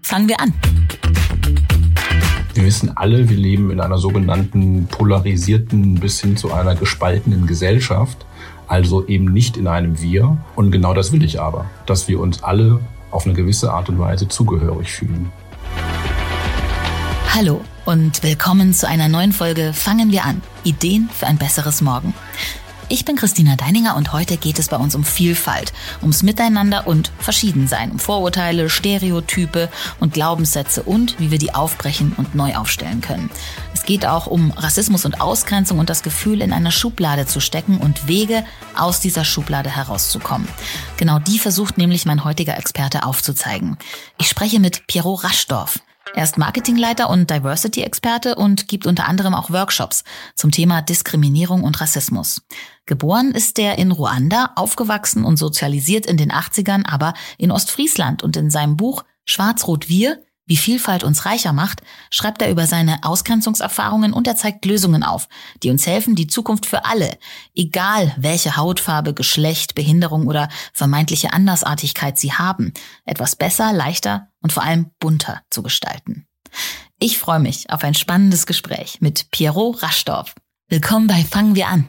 Fangen wir an. Wir wissen alle, wir leben in einer sogenannten polarisierten bis hin zu einer gespaltenen Gesellschaft, also eben nicht in einem Wir. Und genau das will ich aber, dass wir uns alle auf eine gewisse Art und Weise zugehörig fühlen. Hallo und willkommen zu einer neuen Folge Fangen wir an. Ideen für ein besseres Morgen. Ich bin Christina Deininger und heute geht es bei uns um Vielfalt, ums Miteinander und Verschiedensein, um Vorurteile, Stereotype und Glaubenssätze und wie wir die aufbrechen und neu aufstellen können. Es geht auch um Rassismus und Ausgrenzung und das Gefühl, in einer Schublade zu stecken und Wege, aus dieser Schublade herauszukommen. Genau die versucht nämlich mein heutiger Experte aufzuzeigen. Ich spreche mit Piero Raschdorf. Er ist Marketingleiter und Diversity-Experte und gibt unter anderem auch Workshops zum Thema Diskriminierung und Rassismus. Geboren ist er in Ruanda, aufgewachsen und sozialisiert in den 80ern, aber in Ostfriesland und in seinem Buch Schwarz-Rot-Wir wie Vielfalt uns reicher macht, schreibt er über seine Ausgrenzungserfahrungen und er zeigt Lösungen auf, die uns helfen, die Zukunft für alle, egal welche Hautfarbe, Geschlecht, Behinderung oder vermeintliche Andersartigkeit sie haben, etwas besser, leichter und vor allem bunter zu gestalten. Ich freue mich auf ein spannendes Gespräch mit Pierrot Raschdorf. Willkommen bei Fangen wir an.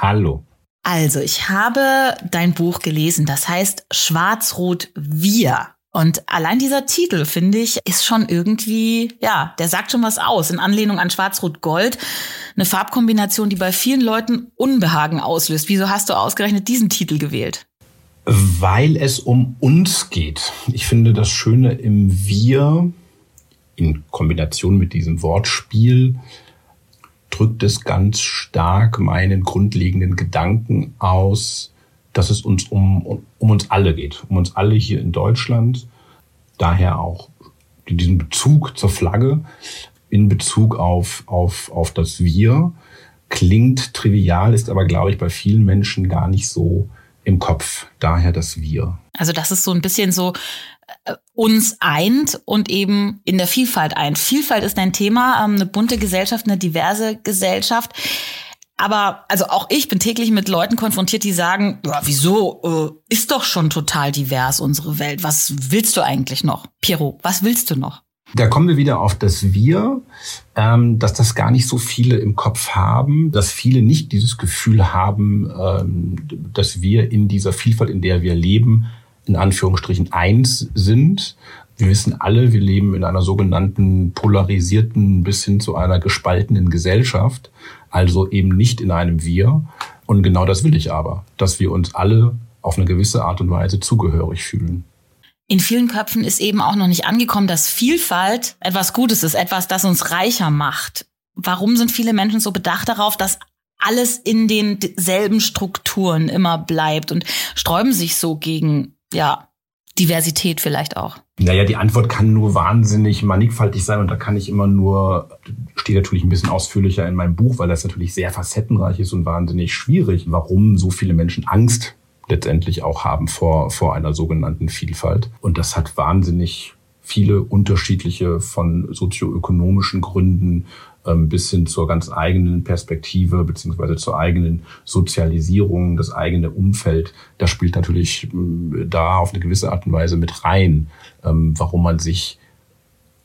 Hallo. Also, ich habe dein Buch gelesen, das heißt Schwarz-Rot Wir. Und allein dieser Titel, finde ich, ist schon irgendwie, ja, der sagt schon was aus. In Anlehnung an Schwarz-Rot-Gold. Eine Farbkombination, die bei vielen Leuten Unbehagen auslöst. Wieso hast du ausgerechnet diesen Titel gewählt? Weil es um uns geht. Ich finde das Schöne im Wir in Kombination mit diesem Wortspiel drückt es ganz stark meinen grundlegenden Gedanken aus, dass es uns um, um uns alle geht, um uns alle hier in Deutschland. Daher auch diesen Bezug zur Flagge in Bezug auf, auf, auf das Wir klingt trivial, ist aber, glaube ich, bei vielen Menschen gar nicht so im Kopf. Daher das Wir. Also das ist so ein bisschen so uns eint und eben in der Vielfalt eint. Vielfalt ist ein Thema, ähm, eine bunte Gesellschaft, eine diverse Gesellschaft. Aber also auch ich bin täglich mit Leuten konfrontiert, die sagen, ja, wieso äh, ist doch schon total divers unsere Welt. Was willst du eigentlich noch? Piero, was willst du noch? Da kommen wir wieder auf das Wir, ähm, dass das gar nicht so viele im Kopf haben, dass viele nicht dieses Gefühl haben, ähm, dass wir in dieser Vielfalt, in der wir leben, in Anführungsstrichen eins sind. Wir wissen alle, wir leben in einer sogenannten polarisierten bis hin zu einer gespaltenen Gesellschaft, also eben nicht in einem Wir. Und genau das will ich aber, dass wir uns alle auf eine gewisse Art und Weise zugehörig fühlen. In vielen Köpfen ist eben auch noch nicht angekommen, dass Vielfalt etwas Gutes ist, etwas, das uns reicher macht. Warum sind viele Menschen so bedacht darauf, dass alles in denselben Strukturen immer bleibt und sträuben sich so gegen ja, Diversität vielleicht auch? Naja, die Antwort kann nur wahnsinnig mannigfaltig sein und da kann ich immer nur, steht natürlich ein bisschen ausführlicher in meinem Buch, weil das natürlich sehr facettenreich ist und wahnsinnig schwierig, warum so viele Menschen Angst letztendlich auch haben vor, vor einer sogenannten Vielfalt. Und das hat wahnsinnig viele unterschiedliche von sozioökonomischen Gründen bis hin zur ganz eigenen Perspektive beziehungsweise zur eigenen Sozialisierung, das eigene Umfeld. Das spielt natürlich ähm, da auf eine gewisse Art und Weise mit rein, ähm, warum man sich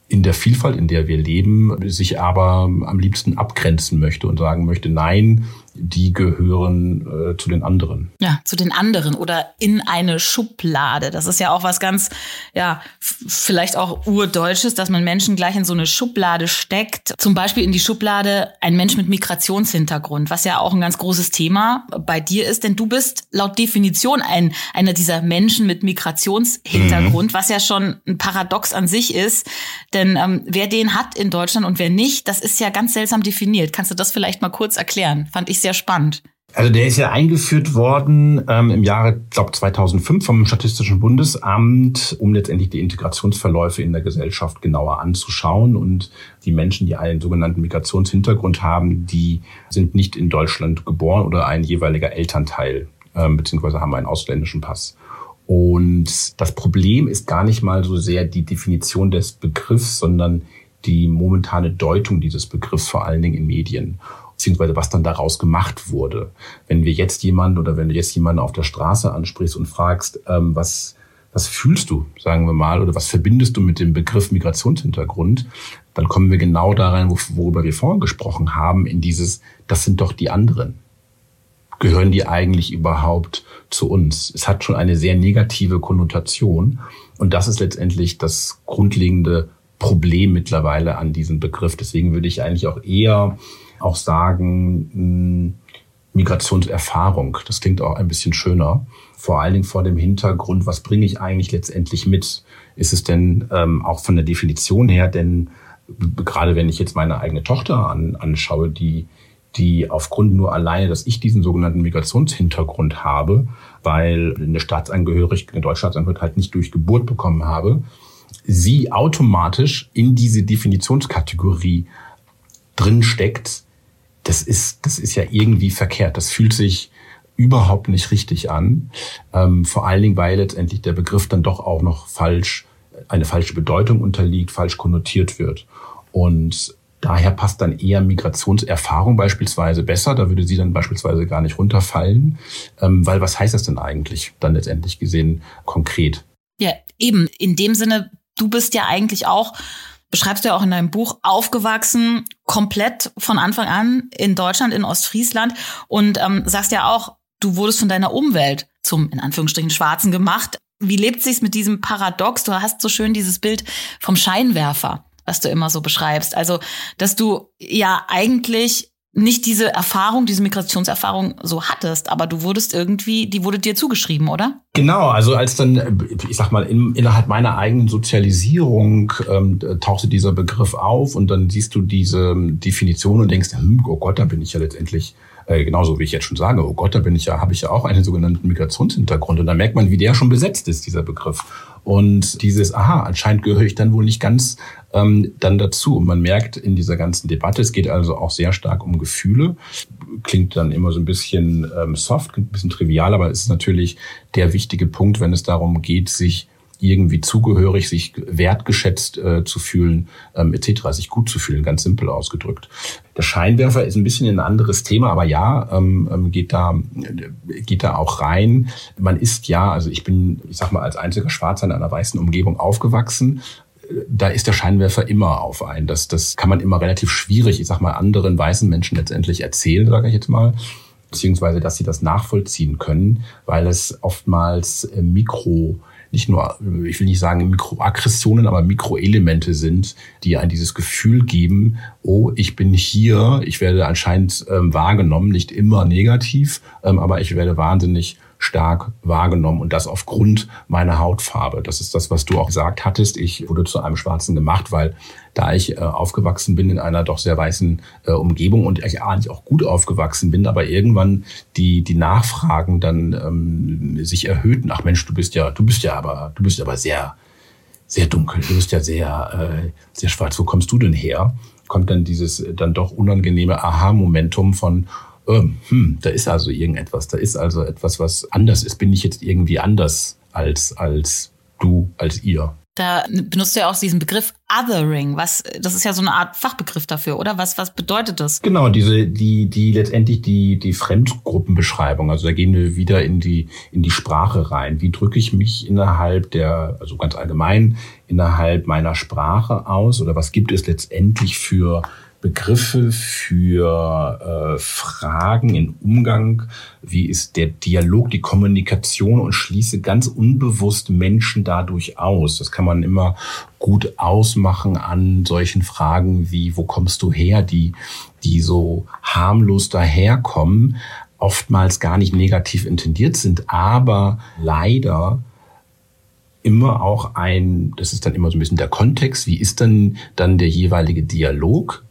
in der Vielfalt, in der wir leben, sich aber am liebsten abgrenzen möchte und sagen möchte, nein, die gehören äh, zu den anderen. Ja, zu den anderen oder in eine Schublade. Das ist ja auch was ganz, ja, vielleicht auch urdeutsches, dass man Menschen gleich in so eine Schublade steckt. Zum Beispiel in die Schublade ein Mensch mit Migrationshintergrund, was ja auch ein ganz großes Thema bei dir ist, denn du bist laut Definition ein, einer dieser Menschen mit Migrationshintergrund, mhm. was ja schon ein Paradox an sich ist. Denn ähm, wer den hat in Deutschland und wer nicht, das ist ja ganz seltsam definiert. Kannst du das vielleicht mal kurz erklären? Fand ich sehr spannend. Also der ist ja eingeführt worden ähm, im Jahre, glaube 2005 vom Statistischen Bundesamt, um letztendlich die Integrationsverläufe in der Gesellschaft genauer anzuschauen. Und die Menschen, die einen sogenannten Migrationshintergrund haben, die sind nicht in Deutschland geboren oder ein jeweiliger Elternteil, ähm, beziehungsweise haben einen ausländischen Pass. Und das Problem ist gar nicht mal so sehr die Definition des Begriffs, sondern die momentane Deutung dieses Begriffs, vor allen Dingen in Medien beziehungsweise was dann daraus gemacht wurde. Wenn wir jetzt jemanden oder wenn du jetzt jemanden auf der Straße ansprichst und fragst, ähm, was, was fühlst du, sagen wir mal, oder was verbindest du mit dem Begriff Migrationshintergrund, dann kommen wir genau da rein, worüber wir vorhin gesprochen haben, in dieses, das sind doch die anderen. Gehören die eigentlich überhaupt zu uns? Es hat schon eine sehr negative Konnotation. Und das ist letztendlich das grundlegende Problem mittlerweile an diesem Begriff. Deswegen würde ich eigentlich auch eher auch sagen, hm, Migrationserfahrung. Das klingt auch ein bisschen schöner. Vor allen Dingen vor dem Hintergrund, was bringe ich eigentlich letztendlich mit? Ist es denn ähm, auch von der Definition her, denn gerade wenn ich jetzt meine eigene Tochter an, anschaue, die, die aufgrund nur alleine, dass ich diesen sogenannten Migrationshintergrund habe, weil eine Staatsangehörigkeit, eine Deutschstaatsangehörigkeit halt nicht durch Geburt bekommen habe, sie automatisch in diese Definitionskategorie drin steckt, das ist, das ist ja irgendwie verkehrt. Das fühlt sich überhaupt nicht richtig an. Ähm, vor allen Dingen, weil letztendlich der Begriff dann doch auch noch falsch, eine falsche Bedeutung unterliegt, falsch konnotiert wird. Und daher passt dann eher Migrationserfahrung beispielsweise besser. Da würde sie dann beispielsweise gar nicht runterfallen. Ähm, weil was heißt das denn eigentlich dann letztendlich gesehen konkret? Ja, eben. In dem Sinne, du bist ja eigentlich auch beschreibst du ja auch in deinem Buch, aufgewachsen, komplett von Anfang an in Deutschland, in Ostfriesland und ähm, sagst ja auch, du wurdest von deiner Umwelt zum, in Anführungsstrichen, Schwarzen gemacht. Wie lebt sich's mit diesem Paradox? Du hast so schön dieses Bild vom Scheinwerfer, was du immer so beschreibst. Also, dass du ja eigentlich nicht diese Erfahrung, diese Migrationserfahrung so hattest, aber du wurdest irgendwie, die wurde dir zugeschrieben, oder? Genau, also als dann, ich sag mal, in, innerhalb meiner eigenen Sozialisierung ähm, tauchte dieser Begriff auf und dann siehst du diese Definition und denkst, hm, oh Gott, da bin ich ja letztendlich äh, genauso wie ich jetzt schon sage, oh Gott, da bin ich ja, habe ich ja auch einen sogenannten Migrationshintergrund und da merkt man, wie der schon besetzt ist, dieser Begriff. Und dieses, aha, anscheinend gehöre ich dann wohl nicht ganz ähm, dann dazu. Und man merkt in dieser ganzen Debatte, es geht also auch sehr stark um Gefühle. Klingt dann immer so ein bisschen ähm, soft, ein bisschen trivial, aber es ist natürlich der wichtige Punkt, wenn es darum geht, sich irgendwie zugehörig, sich wertgeschätzt äh, zu fühlen, ähm, etc., sich gut zu fühlen, ganz simpel ausgedrückt. Der Scheinwerfer ist ein bisschen ein anderes Thema, aber ja, ähm, ähm geht da geht da auch rein. Man ist ja, also ich bin, ich sag mal, als einziger Schwarzer in einer weißen Umgebung aufgewachsen, da ist der Scheinwerfer immer auf einen. Das, das kann man immer relativ schwierig, ich sag mal, anderen weißen Menschen letztendlich erzählen, sage ich jetzt mal beziehungsweise dass sie das nachvollziehen können, weil es oftmals äh, Mikro nicht nur, ich will nicht sagen Mikroaggressionen, aber Mikroelemente sind, die ein dieses Gefühl geben, oh, ich bin hier, ich werde anscheinend ähm, wahrgenommen, nicht immer negativ, ähm, aber ich werde wahnsinnig stark wahrgenommen und das aufgrund meiner Hautfarbe. Das ist das, was du auch gesagt hattest. Ich wurde zu einem Schwarzen gemacht, weil da ich äh, aufgewachsen bin in einer doch sehr weißen äh, Umgebung und ich eigentlich auch gut aufgewachsen bin, aber irgendwann die die Nachfragen dann ähm, sich erhöhten. Ach Mensch, du bist ja, du bist ja aber, du bist aber sehr sehr dunkel. Du bist ja sehr äh, sehr schwarz. Wo kommst du denn her? Kommt dann dieses dann doch unangenehme Aha-Momentum von ähm, hm, da ist also irgendetwas, da ist also etwas, was anders ist. Bin ich jetzt irgendwie anders als, als du, als ihr? Da benutzt du ja auch diesen Begriff Othering. Was, das ist ja so eine Art Fachbegriff dafür, oder? Was, was bedeutet das? Genau, diese, die, die letztendlich die, die Fremdgruppenbeschreibung. Also da gehen wir wieder in die, in die Sprache rein. Wie drücke ich mich innerhalb der, also ganz allgemein, innerhalb meiner Sprache aus? Oder was gibt es letztendlich für Begriffe für äh, Fragen in Umgang, wie ist der Dialog, die Kommunikation und schließe ganz unbewusst Menschen dadurch aus. Das kann man immer gut ausmachen an solchen Fragen wie, wo kommst du her, die, die so harmlos daherkommen, oftmals gar nicht negativ intendiert sind, aber leider immer auch ein, das ist dann immer so ein bisschen der Kontext, wie ist denn dann der jeweilige Dialog?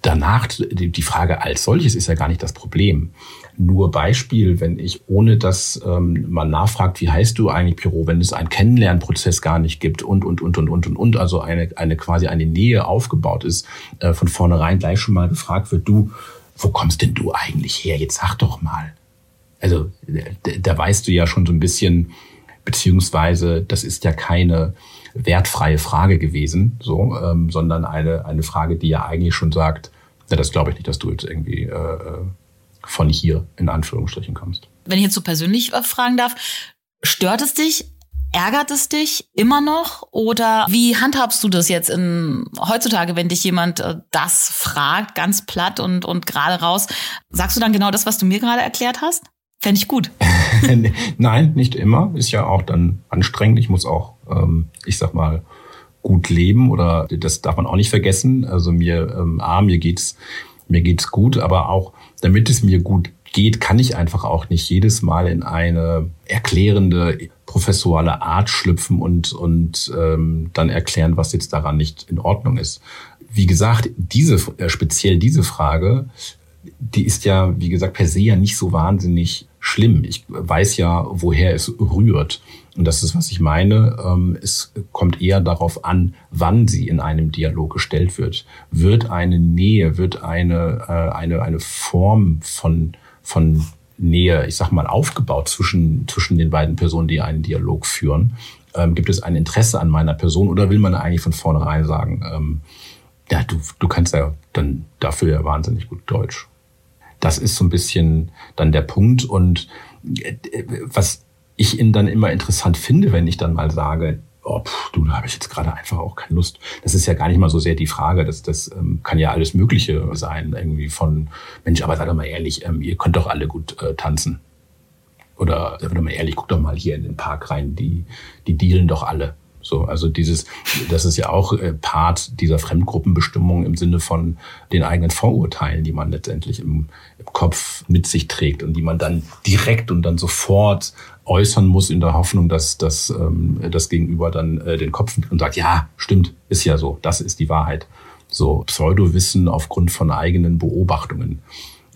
Danach, die Frage als solches ist ja gar nicht das Problem. Nur Beispiel, wenn ich, ohne dass ähm, man nachfragt, wie heißt du eigentlich, Pyro, wenn es einen Kennenlernprozess gar nicht gibt und, und, und, und, und, und, und, also eine, eine quasi eine Nähe aufgebaut ist, äh, von vornherein gleich schon mal gefragt wird, du, wo kommst denn du eigentlich her? Jetzt sag doch mal. Also, da, da weißt du ja schon so ein bisschen, beziehungsweise das ist ja keine wertfreie Frage gewesen, so, ähm, sondern eine, eine Frage, die ja eigentlich schon sagt, ja, das glaube ich nicht, dass du jetzt irgendwie äh, äh, von hier in Anführungsstrichen kommst. Wenn ich jetzt so persönlich fragen darf, stört es dich? Ärgert es dich immer noch oder wie handhabst du das jetzt in, heutzutage, wenn dich jemand äh, das fragt, ganz platt und, und gerade raus? Sagst du dann genau das, was du mir gerade erklärt hast? Fände ich gut. Nein, nicht immer. Ist ja auch dann anstrengend. Ich muss auch, ähm, ich sag mal, gut leben oder das darf man auch nicht vergessen. Also mir, ähm, A, mir geht's, mir geht's gut, aber auch damit es mir gut geht, kann ich einfach auch nicht jedes Mal in eine erklärende, professuale Art schlüpfen und, und ähm, dann erklären, was jetzt daran nicht in Ordnung ist. Wie gesagt, diese, äh, speziell diese Frage, die ist ja, wie gesagt, per se ja nicht so wahnsinnig schlimm. Ich weiß ja, woher es rührt. Und das ist, was ich meine. Ähm, es kommt eher darauf an, wann sie in einem Dialog gestellt wird. Wird eine Nähe, wird eine, äh, eine, eine Form von, von Nähe, ich sag mal, aufgebaut zwischen, zwischen den beiden Personen, die einen Dialog führen? Ähm, gibt es ein Interesse an meiner Person oder will man eigentlich von vornherein sagen, ähm, ja, du, du kannst ja dann dafür ja wahnsinnig gut Deutsch. Das ist so ein bisschen dann der Punkt. Und äh, was ich ihn dann immer interessant finde, wenn ich dann mal sage, oh, pff, du, da habe ich jetzt gerade einfach auch keine Lust. Das ist ja gar nicht mal so sehr die Frage. Das, das ähm, kann ja alles Mögliche sein. Irgendwie von, Mensch, aber sei doch mal ehrlich, ähm, ihr könnt doch alle gut äh, tanzen. Oder sei doch mal ehrlich, guck doch mal hier in den Park rein, die, die dealen doch alle. So, also dieses, das ist ja auch äh, Part dieser Fremdgruppenbestimmung im Sinne von den eigenen Vorurteilen, die man letztendlich im, im Kopf mit sich trägt und die man dann direkt und dann sofort äußern muss in der Hoffnung, dass, dass ähm, das Gegenüber dann äh, den Kopf und sagt, ja, stimmt, ist ja so, das ist die Wahrheit. So Pseudowissen aufgrund von eigenen Beobachtungen.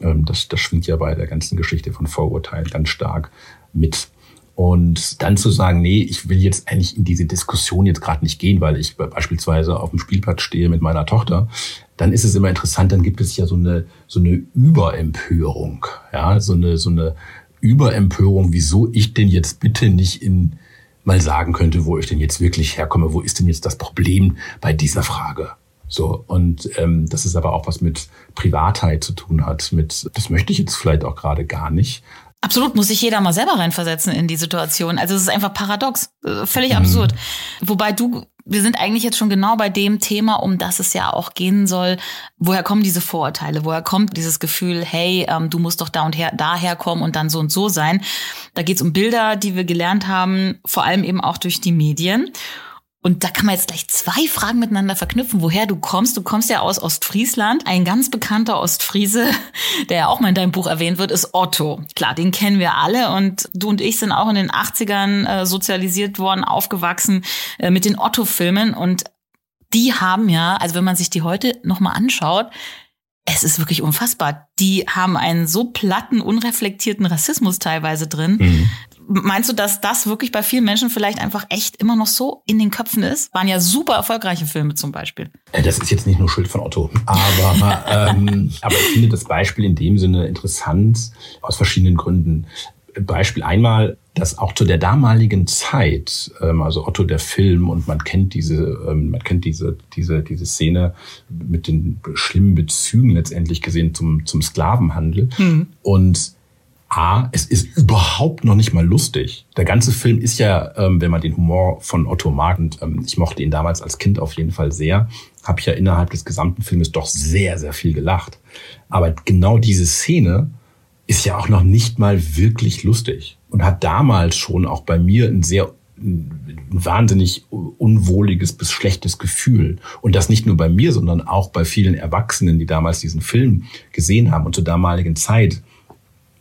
Ähm, das, das schwingt ja bei der ganzen Geschichte von Vorurteilen ganz stark mit. Und dann zu sagen, nee, ich will jetzt eigentlich in diese Diskussion jetzt gerade nicht gehen, weil ich beispielsweise auf dem Spielplatz stehe mit meiner Tochter, dann ist es immer interessant, dann gibt es ja so eine, so eine Überempörung, ja, so eine, so eine Überempörung, wieso ich denn jetzt bitte nicht in, mal sagen könnte, wo ich denn jetzt wirklich herkomme, wo ist denn jetzt das Problem bei dieser Frage? So, und ähm, das ist aber auch was mit Privatheit zu tun hat, mit, das möchte ich jetzt vielleicht auch gerade gar nicht. Absolut, muss sich jeder mal selber reinversetzen in die Situation. Also es ist einfach paradox, äh, völlig mhm. absurd. Wobei du, wir sind eigentlich jetzt schon genau bei dem Thema, um das es ja auch gehen soll. Woher kommen diese Vorurteile? Woher kommt dieses Gefühl, hey, ähm, du musst doch da und her, daher kommen und dann so und so sein? Da geht es um Bilder, die wir gelernt haben, vor allem eben auch durch die Medien. Und da kann man jetzt gleich zwei Fragen miteinander verknüpfen, woher du kommst. Du kommst ja aus Ostfriesland. Ein ganz bekannter Ostfriese, der ja auch mal in deinem Buch erwähnt wird, ist Otto. Klar, den kennen wir alle. Und du und ich sind auch in den 80ern äh, sozialisiert worden, aufgewachsen äh, mit den Otto-Filmen. Und die haben ja, also wenn man sich die heute nochmal anschaut, es ist wirklich unfassbar. Die haben einen so platten, unreflektierten Rassismus teilweise drin. Mhm. Meinst du, dass das wirklich bei vielen Menschen vielleicht einfach echt immer noch so in den Köpfen ist? Waren ja super erfolgreiche Filme zum Beispiel. Äh, das ist jetzt nicht nur Schuld von Otto, aber, ähm, aber ich finde das Beispiel in dem Sinne interessant aus verschiedenen Gründen. Beispiel einmal, dass auch zu der damaligen Zeit, ähm, also Otto der Film und man kennt diese, ähm, man kennt diese, diese, diese Szene mit den schlimmen Bezügen letztendlich gesehen zum, zum Sklavenhandel. Mhm. Und A, es ist überhaupt noch nicht mal lustig. Der ganze Film ist ja, ähm, wenn man den Humor von Otto mag, und ähm, ich mochte ihn damals als Kind auf jeden Fall sehr, habe ich ja innerhalb des gesamten Filmes doch sehr, sehr viel gelacht. Aber genau diese Szene ist ja auch noch nicht mal wirklich lustig und hat damals schon auch bei mir ein sehr ein wahnsinnig unwohliges bis schlechtes Gefühl. Und das nicht nur bei mir, sondern auch bei vielen Erwachsenen, die damals diesen Film gesehen haben und zur damaligen Zeit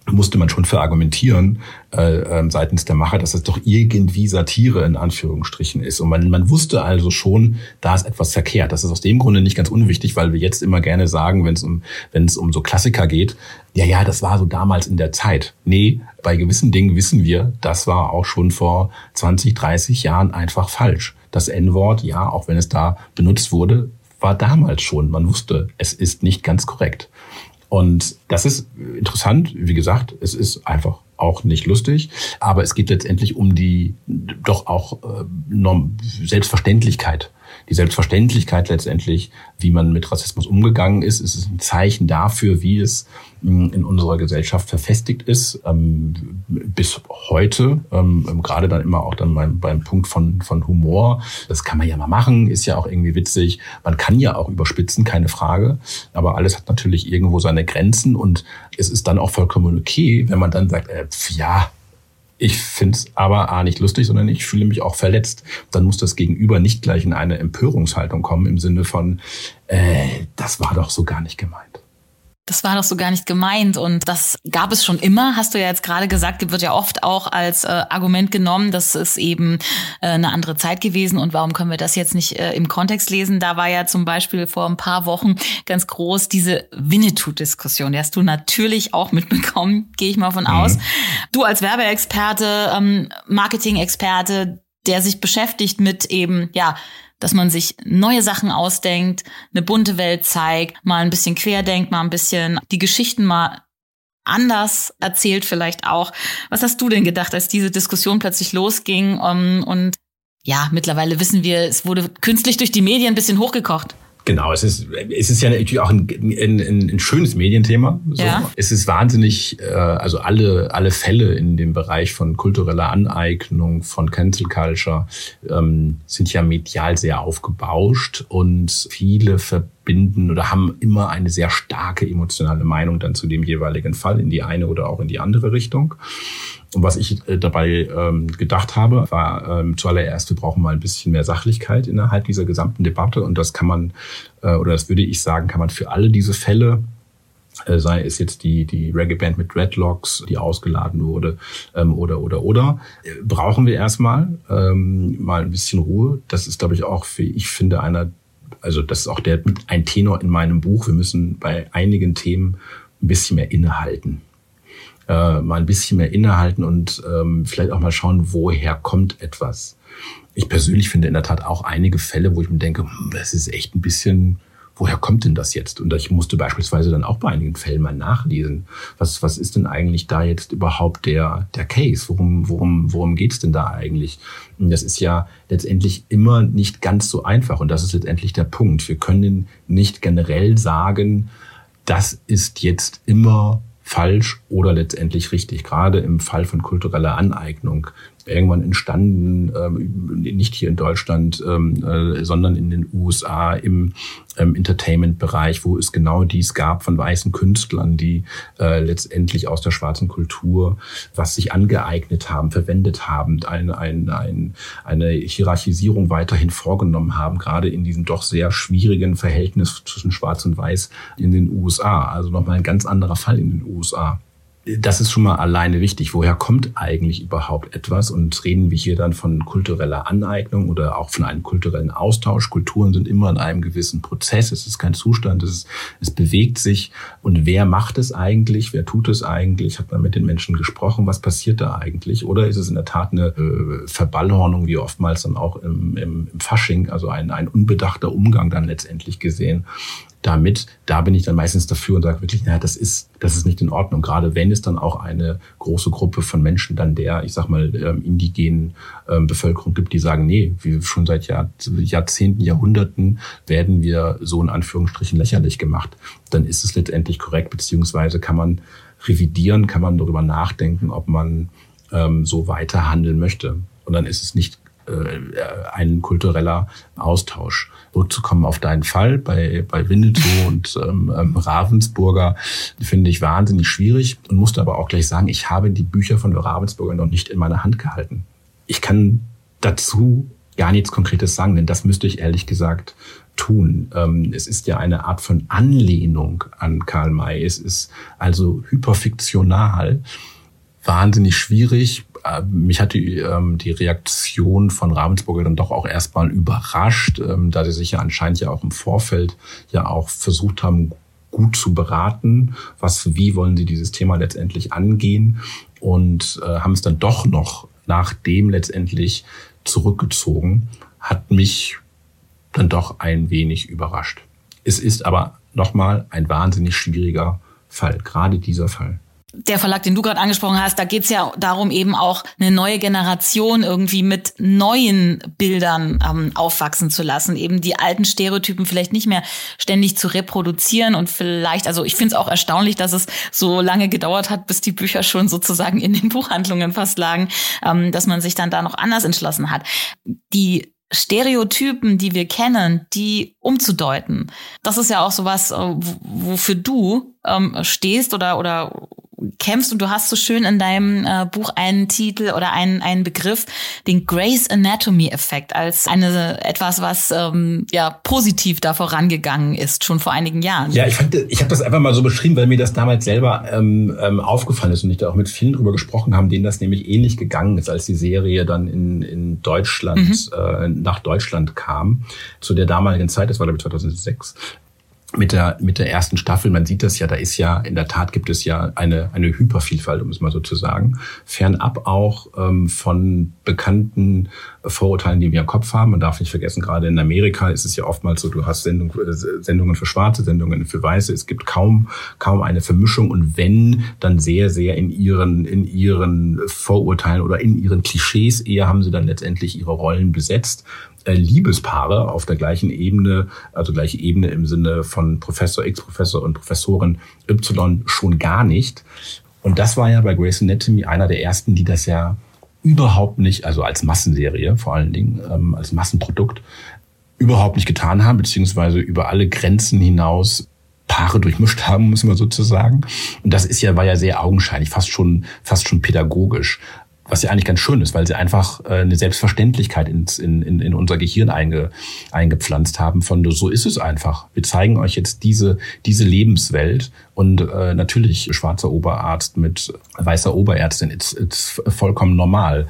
musste man schon verargumentieren äh, äh, seitens der Macher, dass es doch irgendwie Satire in Anführungsstrichen ist. Und man, man wusste also schon, da ist etwas verkehrt. Das ist aus dem Grunde nicht ganz unwichtig, weil wir jetzt immer gerne sagen, wenn es um, wenn es um so Klassiker geht, ja, ja, das war so damals in der Zeit. Nee, bei gewissen Dingen wissen wir, das war auch schon vor 20, 30 Jahren einfach falsch. Das N-Wort, ja, auch wenn es da benutzt wurde, war damals schon. Man wusste, es ist nicht ganz korrekt. Und das ist interessant. Wie gesagt, es ist einfach auch nicht lustig, aber es geht letztendlich um die doch auch äh, Selbstverständlichkeit die Selbstverständlichkeit letztendlich, wie man mit Rassismus umgegangen ist, ist ein Zeichen dafür, wie es hm, in unserer Gesellschaft verfestigt ist, ähm, bis heute, ähm, gerade dann immer auch dann beim, beim Punkt von, von Humor. Das kann man ja mal machen, ist ja auch irgendwie witzig. Man kann ja auch überspitzen, keine Frage. Aber alles hat natürlich irgendwo seine Grenzen und es ist dann auch vollkommen okay, wenn man dann sagt, äh, ja, ich finde es aber A nicht lustig, sondern ich fühle mich auch verletzt. Dann muss das Gegenüber nicht gleich in eine Empörungshaltung kommen im Sinne von, äh, das war doch so gar nicht gemeint das war doch so gar nicht gemeint. Und das gab es schon immer, hast du ja jetzt gerade gesagt, wird ja oft auch als äh, Argument genommen, das ist eben äh, eine andere Zeit gewesen und warum können wir das jetzt nicht äh, im Kontext lesen? Da war ja zum Beispiel vor ein paar Wochen ganz groß diese Winnetou-Diskussion. Die hast du natürlich auch mitbekommen, gehe ich mal von mhm. aus. Du als Werbeexperte, ähm, Marketing-Experte, der sich beschäftigt mit eben, ja, dass man sich neue Sachen ausdenkt, eine bunte Welt zeigt, mal ein bisschen querdenkt, mal ein bisschen die Geschichten mal anders erzählt vielleicht auch. Was hast du denn gedacht, als diese Diskussion plötzlich losging? Um, ähm, und ja, mittlerweile wissen wir, es wurde künstlich durch die Medien ein bisschen hochgekocht. Genau, es ist, es ist ja natürlich auch ein, ein, ein schönes Medienthema. So. Ja. Es ist wahnsinnig, äh, also alle, alle Fälle in dem Bereich von kultureller Aneignung, von Cancel Culture, ähm, sind ja medial sehr aufgebauscht und viele verbinden oder haben immer eine sehr starke emotionale Meinung dann zu dem jeweiligen Fall in die eine oder auch in die andere Richtung. Und was ich äh, dabei ähm, gedacht habe, war ähm, zuallererst, wir brauchen mal ein bisschen mehr Sachlichkeit innerhalb dieser gesamten Debatte. Und das kann man, äh, oder das würde ich sagen, kann man für alle diese Fälle äh, sei es jetzt die, die Reggae-Band mit Dreadlocks, die ausgeladen wurde, ähm, oder, oder, oder, äh, brauchen wir erstmal ähm, mal ein bisschen Ruhe. Das ist, glaube ich, auch, für, ich finde, einer, also das ist auch der ein Tenor in meinem Buch. Wir müssen bei einigen Themen ein bisschen mehr innehalten äh, mal ein bisschen mehr innehalten und ähm, vielleicht auch mal schauen, woher kommt etwas. Ich persönlich finde in der Tat auch einige Fälle, wo ich mir denke, hm, das ist echt ein bisschen, woher kommt denn das jetzt? Und ich musste beispielsweise dann auch bei einigen Fällen mal nachlesen. Was, was ist denn eigentlich da jetzt überhaupt der, der Case? Worum, worum, worum geht's denn da eigentlich? Und das ist ja letztendlich immer nicht ganz so einfach. Und das ist letztendlich der Punkt. Wir können nicht generell sagen, das ist jetzt immer falsch oder letztendlich richtig. Gerade im Fall von kultureller Aneignung irgendwann entstanden, ähm, nicht hier in Deutschland, ähm, äh, sondern in den USA im ähm, Entertainment-Bereich, wo es genau dies gab von weißen Künstlern, die äh, letztendlich aus der schwarzen Kultur was sich angeeignet haben, verwendet haben, eine, eine, eine, eine Hierarchisierung weiterhin vorgenommen haben, gerade in diesem doch sehr schwierigen Verhältnis zwischen Schwarz und Weiß in den USA. Also nochmal ein ganz anderer Fall in den USA das ist schon mal alleine wichtig. Woher kommt eigentlich überhaupt etwas? Und reden wir hier dann von kultureller Aneignung oder auch von einem kulturellen Austausch? Kulturen sind immer in einem gewissen Prozess. Es ist kein Zustand. Es, ist, es bewegt sich. Und wer macht es eigentlich? Wer tut es eigentlich? Hat man mit den Menschen gesprochen? Was passiert da eigentlich? Oder ist es in der Tat eine äh, Verballhornung, wie oftmals dann auch im, im, im Fasching, also ein, ein unbedachter Umgang dann letztendlich gesehen? Damit. Da bin ich dann meistens dafür und sage wirklich, naja, das ist, das ist nicht in Ordnung. Gerade wenn es dann auch eine große Gruppe von Menschen dann der, ich sag mal, ähm, indigenen ähm, Bevölkerung gibt, die sagen, nee, wir schon seit Jahr, Jahrzehnten, Jahrhunderten werden wir so in Anführungsstrichen lächerlich gemacht. Dann ist es letztendlich korrekt, beziehungsweise kann man revidieren, kann man darüber nachdenken, ob man ähm, so weiter handeln möchte. Und dann ist es nicht ein kultureller Austausch. Zurückzukommen auf deinen Fall bei, bei Winnetou und ähm, ähm, Ravensburger finde ich wahnsinnig schwierig und musste aber auch gleich sagen, ich habe die Bücher von Ravensburger noch nicht in meiner Hand gehalten. Ich kann dazu gar nichts Konkretes sagen, denn das müsste ich ehrlich gesagt tun. Ähm, es ist ja eine Art von Anlehnung an Karl May. Es ist also hyperfiktional, wahnsinnig schwierig. Äh, mich hat die, ähm, die Reaktion von Ravensburger dann doch auch erstmal überrascht, ähm, da sie sich ja anscheinend ja auch im Vorfeld ja auch versucht haben, gut zu beraten, was, wie wollen sie dieses Thema letztendlich angehen und äh, haben es dann doch noch nachdem letztendlich zurückgezogen, hat mich dann doch ein wenig überrascht. Es ist aber nochmal ein wahnsinnig schwieriger Fall, gerade dieser Fall der Verlag, den du gerade angesprochen hast, da geht's ja darum, eben auch eine neue Generation irgendwie mit neuen Bildern ähm, aufwachsen zu lassen, eben die alten Stereotypen vielleicht nicht mehr ständig zu reproduzieren und vielleicht, also ich finde es auch erstaunlich, dass es so lange gedauert hat, bis die Bücher schon sozusagen in den Buchhandlungen fast lagen, ähm, dass man sich dann da noch anders entschlossen hat. Die Stereotypen, die wir kennen, die umzudeuten. Das ist ja auch sowas, äh, wofür du ähm, stehst oder, oder kämpfst und du hast so schön in deinem äh, Buch einen Titel oder einen, einen Begriff, den Grace Anatomy Effekt, als eine etwas, was ähm, ja positiv da vorangegangen ist, schon vor einigen Jahren. Ja, ich, fand, ich habe das einfach mal so beschrieben, weil mir das damals selber ähm, ähm, aufgefallen ist und ich da auch mit vielen drüber gesprochen haben, denen das nämlich ähnlich gegangen ist, als die Serie dann in, in Deutschland, mhm. äh, nach Deutschland kam. Zu der damaligen Zeit, das war glaube ich 2006, mit der, mit der ersten Staffel, man sieht das ja, da ist ja, in der Tat gibt es ja eine, eine Hypervielfalt, um es mal so zu sagen. Fernab auch ähm, von bekannten Vorurteilen, die wir im Kopf haben. Man darf nicht vergessen, gerade in Amerika ist es ja oftmals so, du hast Sendung, äh, Sendungen für Schwarze, Sendungen für Weiße. Es gibt kaum, kaum eine Vermischung und wenn, dann sehr, sehr in ihren, in ihren Vorurteilen oder in ihren Klischees eher haben sie dann letztendlich ihre Rollen besetzt. Äh, Liebespaare auf der gleichen Ebene, also gleiche Ebene im Sinne von Professor X, Professor und Professorin Y schon gar nicht. Und das war ja bei Grace Anatomy einer der ersten, die das ja überhaupt nicht, also als Massenserie vor allen Dingen, ähm, als Massenprodukt, überhaupt nicht getan haben, beziehungsweise über alle Grenzen hinaus Paare durchmischt haben, muss man sozusagen. Und das ist ja, war ja sehr augenscheinlich, fast schon, fast schon pädagogisch was ja eigentlich ganz schön ist, weil sie einfach äh, eine Selbstverständlichkeit ins, in, in, in unser Gehirn einge, eingepflanzt haben von so ist es einfach. Wir zeigen euch jetzt diese, diese Lebenswelt und äh, natürlich schwarzer Oberarzt mit weißer Oberärztin ist, ist vollkommen normal.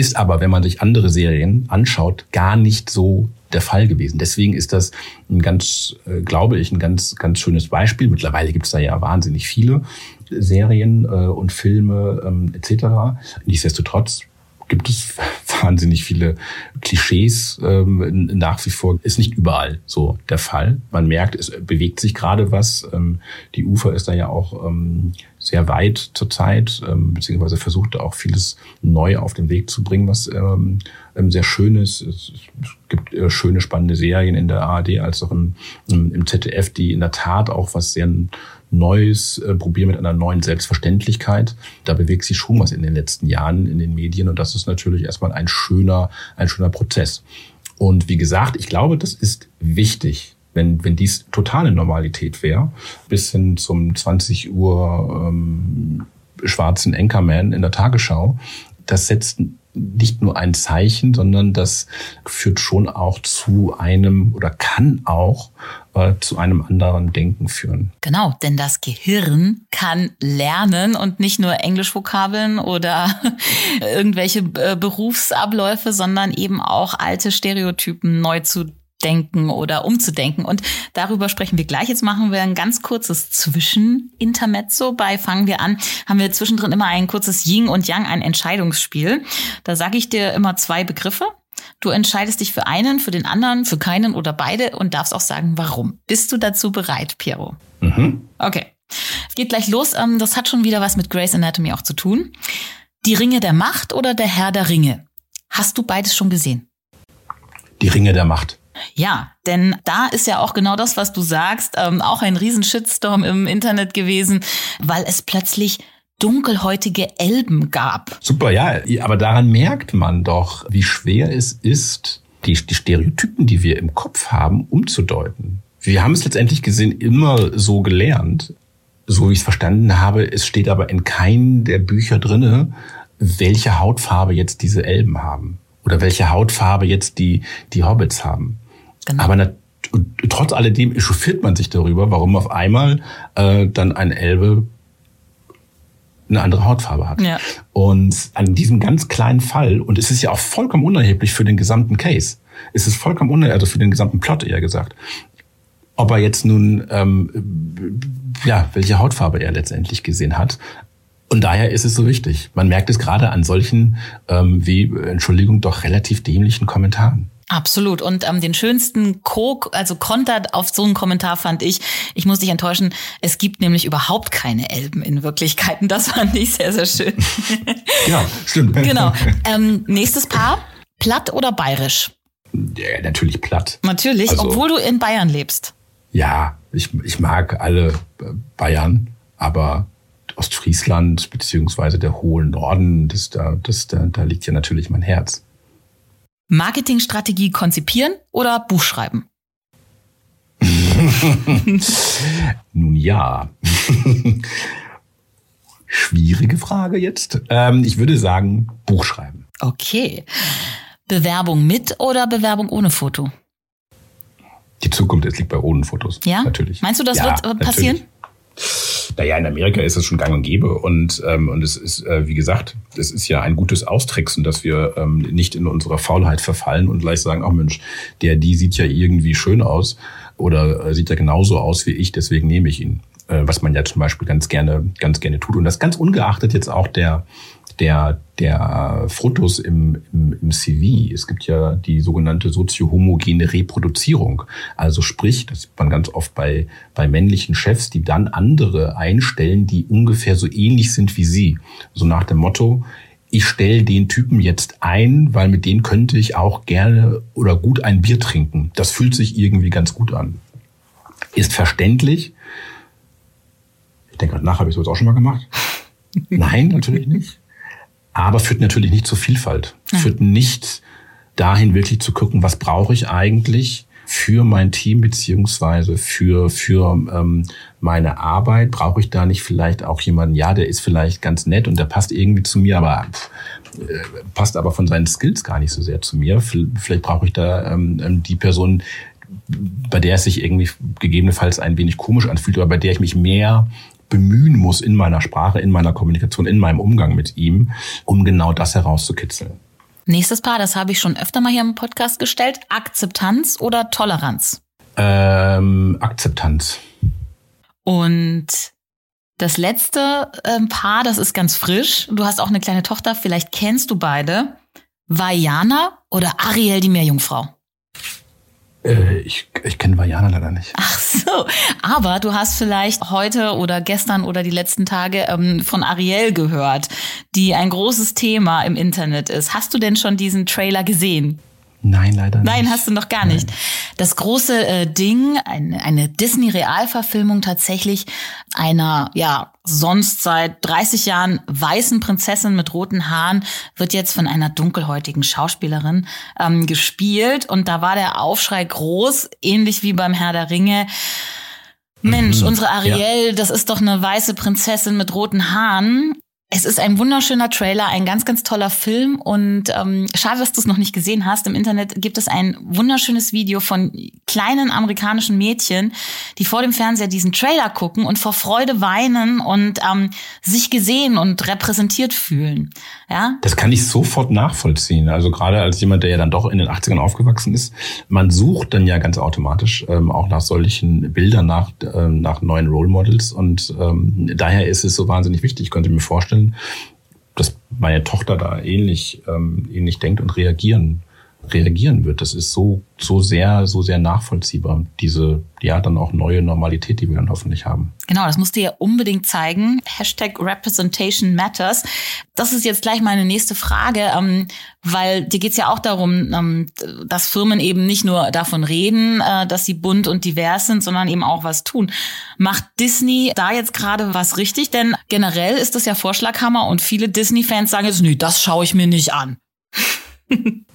Ist aber, wenn man sich andere Serien anschaut, gar nicht so der Fall gewesen. Deswegen ist das ein ganz, äh, glaube ich, ein ganz, ganz schönes Beispiel. Mittlerweile gibt es da ja wahnsinnig viele. Serien äh, und Filme ähm, etc. Nichtsdestotrotz gibt es wahnsinnig viele Klischees ähm, nach wie vor. Ist nicht überall so der Fall. Man merkt, es bewegt sich gerade was. Ähm, die Ufer ist da ja auch ähm, sehr weit zurzeit, ähm, beziehungsweise versucht auch vieles neu auf den Weg zu bringen, was ähm, ähm sehr schön ist. Es gibt äh, schöne, spannende Serien in der ARD als auch im, im ZDF, die in der Tat auch was sehr Neues äh, probieren mit einer neuen Selbstverständlichkeit. Da bewegt sich schon was in den letzten Jahren in den Medien und das ist natürlich erstmal ein schöner, ein schöner Prozess. Und wie gesagt, ich glaube, das ist wichtig, wenn, wenn dies totale Normalität wäre, bis hin zum 20 Uhr ähm, schwarzen Anchorman in der Tagesschau. Das setzt nicht nur ein Zeichen, sondern das führt schon auch zu einem oder kann auch äh, zu einem anderen Denken führen. Genau, denn das Gehirn kann lernen und nicht nur Englischvokabeln oder irgendwelche äh, Berufsabläufe, sondern eben auch alte Stereotypen neu zu denken oder umzudenken. Und darüber sprechen wir gleich. Jetzt machen wir ein ganz kurzes Zwischenintermezzo. Bei Fangen wir an, haben wir zwischendrin immer ein kurzes Yin und Yang, ein Entscheidungsspiel. Da sage ich dir immer zwei Begriffe Du entscheidest dich für einen, für den anderen, für keinen oder beide und darfst auch sagen, warum. Bist du dazu bereit, Piero? Mhm. Okay. Geht gleich los. Ähm, das hat schon wieder was mit Grey's Anatomy auch zu tun. Die Ringe der Macht oder der Herr der Ringe? Hast du beides schon gesehen? Die Ringe der Macht. Ja, denn da ist ja auch genau das, was du sagst, ähm, auch ein riesen Shitstorm im Internet gewesen, weil es plötzlich dunkelhäutige Elben gab. Super, ja, aber daran merkt man doch, wie schwer es ist, die, die Stereotypen, die wir im Kopf haben, umzudeuten. Wir haben es letztendlich gesehen immer so gelernt, so wie ich es verstanden habe. Es steht aber in keinem der Bücher drinne, welche Hautfarbe jetzt diese Elben haben oder welche Hautfarbe jetzt die die Hobbits haben. Genau. Aber trotz alledem echauffiert man sich darüber, warum auf einmal äh, dann ein Elbe eine andere Hautfarbe hat. Ja. Und an diesem ganz kleinen Fall, und es ist ja auch vollkommen unerheblich für den gesamten Case, es ist vollkommen unerheblich, also für den gesamten Plot eher gesagt, ob er jetzt nun, ähm, ja, welche Hautfarbe er letztendlich gesehen hat. Und daher ist es so wichtig. Man merkt es gerade an solchen, ähm, wie, Entschuldigung, doch relativ dämlichen Kommentaren. Absolut. Und ähm, den schönsten Kok, also Konter auf so einen Kommentar fand ich, ich muss dich enttäuschen, es gibt nämlich überhaupt keine Elben in Wirklichkeiten. Das fand ich sehr, sehr schön. Ja, stimmt. Genau. Ähm, nächstes Paar, platt oder bayerisch? Ja, natürlich platt. Natürlich, also, obwohl du in Bayern lebst. Ja, ich, ich mag alle äh, Bayern, aber Ostfriesland beziehungsweise der hohe Norden, das, da, das, da, da liegt ja natürlich mein Herz. Marketingstrategie konzipieren oder Buch schreiben? Nun ja. Schwierige Frage jetzt. Ähm, ich würde sagen, Buch schreiben. Okay. Bewerbung mit oder Bewerbung ohne Foto? Die Zukunft liegt bei ohne Fotos. Ja? Natürlich. Meinst du, das ja, wird passieren? Natürlich. Naja, in Amerika ist es schon gang und gäbe und, ähm, und es ist, äh, wie gesagt, es ist ja ein gutes Austricksen, dass wir ähm, nicht in unserer Faulheit verfallen und gleich sagen, ach Mensch, der, die sieht ja irgendwie schön aus oder äh, sieht ja genauso aus wie ich, deswegen nehme ich ihn. Äh, was man ja zum Beispiel ganz gerne, ganz gerne tut. Und das ganz ungeachtet jetzt auch der, der, der Fotos im, im, im CV. Es gibt ja die sogenannte soziohomogene Reproduzierung. Also sprich, das sieht man ganz oft bei, bei männlichen Chefs, die dann andere einstellen, die ungefähr so ähnlich sind wie sie. So nach dem Motto, ich stelle den Typen jetzt ein, weil mit denen könnte ich auch gerne oder gut ein Bier trinken. Das fühlt sich irgendwie ganz gut an. Ist verständlich. Ich denke gerade nach, habe ich sowas auch schon mal gemacht? Nein, natürlich nicht aber führt natürlich nicht zur Vielfalt. Ja. Führt nicht dahin, wirklich zu gucken, was brauche ich eigentlich für mein Team beziehungsweise für für ähm, meine Arbeit brauche ich da nicht vielleicht auch jemanden ja der ist vielleicht ganz nett und der passt irgendwie zu mir aber pff, äh, passt aber von seinen Skills gar nicht so sehr zu mir vielleicht brauche ich da ähm, ähm, die Person bei der es sich irgendwie gegebenenfalls ein wenig komisch anfühlt aber bei der ich mich mehr bemühen muss in meiner Sprache, in meiner Kommunikation, in meinem Umgang mit ihm, um genau das herauszukitzeln. Nächstes Paar, das habe ich schon öfter mal hier im Podcast gestellt. Akzeptanz oder Toleranz? Ähm, Akzeptanz. Und das letzte ähm, Paar, das ist ganz frisch. Du hast auch eine kleine Tochter, vielleicht kennst du beide. Vajana oder Ariel die Meerjungfrau? Äh, ich ich kenne Vajana leider nicht. Ach so, aber du hast vielleicht heute oder gestern oder die letzten Tage ähm, von Ariel gehört, die ein großes Thema im Internet ist. Hast du denn schon diesen Trailer gesehen? Nein, leider nicht. Nein, hast du noch gar nicht. Das große äh, Ding, eine, eine Disney-Realverfilmung tatsächlich einer, ja, sonst seit 30 Jahren weißen Prinzessin mit roten Haaren, wird jetzt von einer dunkelhäutigen Schauspielerin ähm, gespielt. Und da war der Aufschrei groß, ähnlich wie beim Herr der Ringe. Mensch, mhm, unsere Ariel, ja. das ist doch eine weiße Prinzessin mit roten Haaren. Es ist ein wunderschöner Trailer, ein ganz, ganz toller Film und ähm, schade, dass du es noch nicht gesehen hast. Im Internet gibt es ein wunderschönes Video von kleinen amerikanischen Mädchen, die vor dem Fernseher diesen Trailer gucken und vor Freude weinen und ähm, sich gesehen und repräsentiert fühlen. Ja? Das kann ich sofort nachvollziehen. Also gerade als jemand, der ja dann doch in den 80ern aufgewachsen ist, man sucht dann ja ganz automatisch ähm, auch nach solchen Bildern, nach, ähm, nach neuen Role Models und ähm, daher ist es so wahnsinnig wichtig. Ich könnte mir vorstellen, dass meine Tochter da ähnlich, ähm, ähnlich denkt und reagieren reagieren wird. Das ist so, so sehr, so sehr nachvollziehbar. Diese, ja, dann auch neue Normalität, die wir dann hoffentlich haben. Genau, das musst du ja unbedingt zeigen. Hashtag Representation Matters. Das ist jetzt gleich meine nächste Frage, ähm, weil dir geht's ja auch darum, ähm, dass Firmen eben nicht nur davon reden, äh, dass sie bunt und divers sind, sondern eben auch was tun. Macht Disney da jetzt gerade was richtig? Denn generell ist das ja Vorschlaghammer und viele Disney-Fans sagen jetzt, nee, das schaue ich mir nicht an.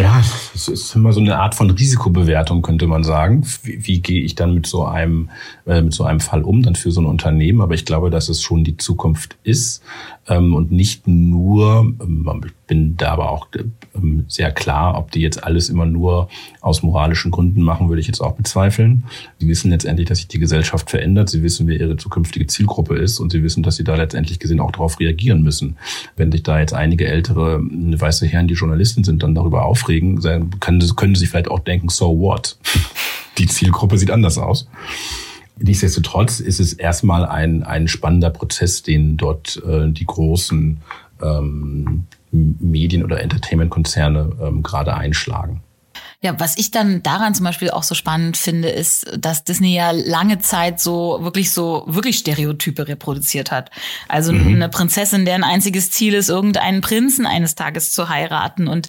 Ja, es ist immer so eine Art von Risikobewertung, könnte man sagen. Wie, wie gehe ich dann mit so einem äh, mit so einem Fall um, dann für so ein Unternehmen? Aber ich glaube, dass es schon die Zukunft ist und nicht nur. Ähm, ich bin da aber auch ähm, sehr klar, ob die jetzt alles immer nur aus moralischen Gründen machen, würde ich jetzt auch bezweifeln. Sie wissen letztendlich, dass sich die Gesellschaft verändert. Sie wissen, wer ihre zukünftige Zielgruppe ist und sie wissen, dass sie da letztendlich gesehen auch darauf reagieren müssen. Wenn sich da jetzt einige ältere weiße Herren, die Journalisten sind, dann darüber aufregen, können, können sie vielleicht auch denken, so what? Die Zielgruppe sieht anders aus. Nichtsdestotrotz ist es erstmal ein, ein spannender Prozess, den dort äh, die großen ähm, Medien- oder Entertainment-Konzerne ähm, gerade einschlagen. Ja, was ich dann daran zum Beispiel auch so spannend finde, ist, dass Disney ja lange Zeit so wirklich so wirklich Stereotype reproduziert hat. Also mhm. eine Prinzessin, deren einziges Ziel ist, irgendeinen Prinzen eines Tages zu heiraten. Und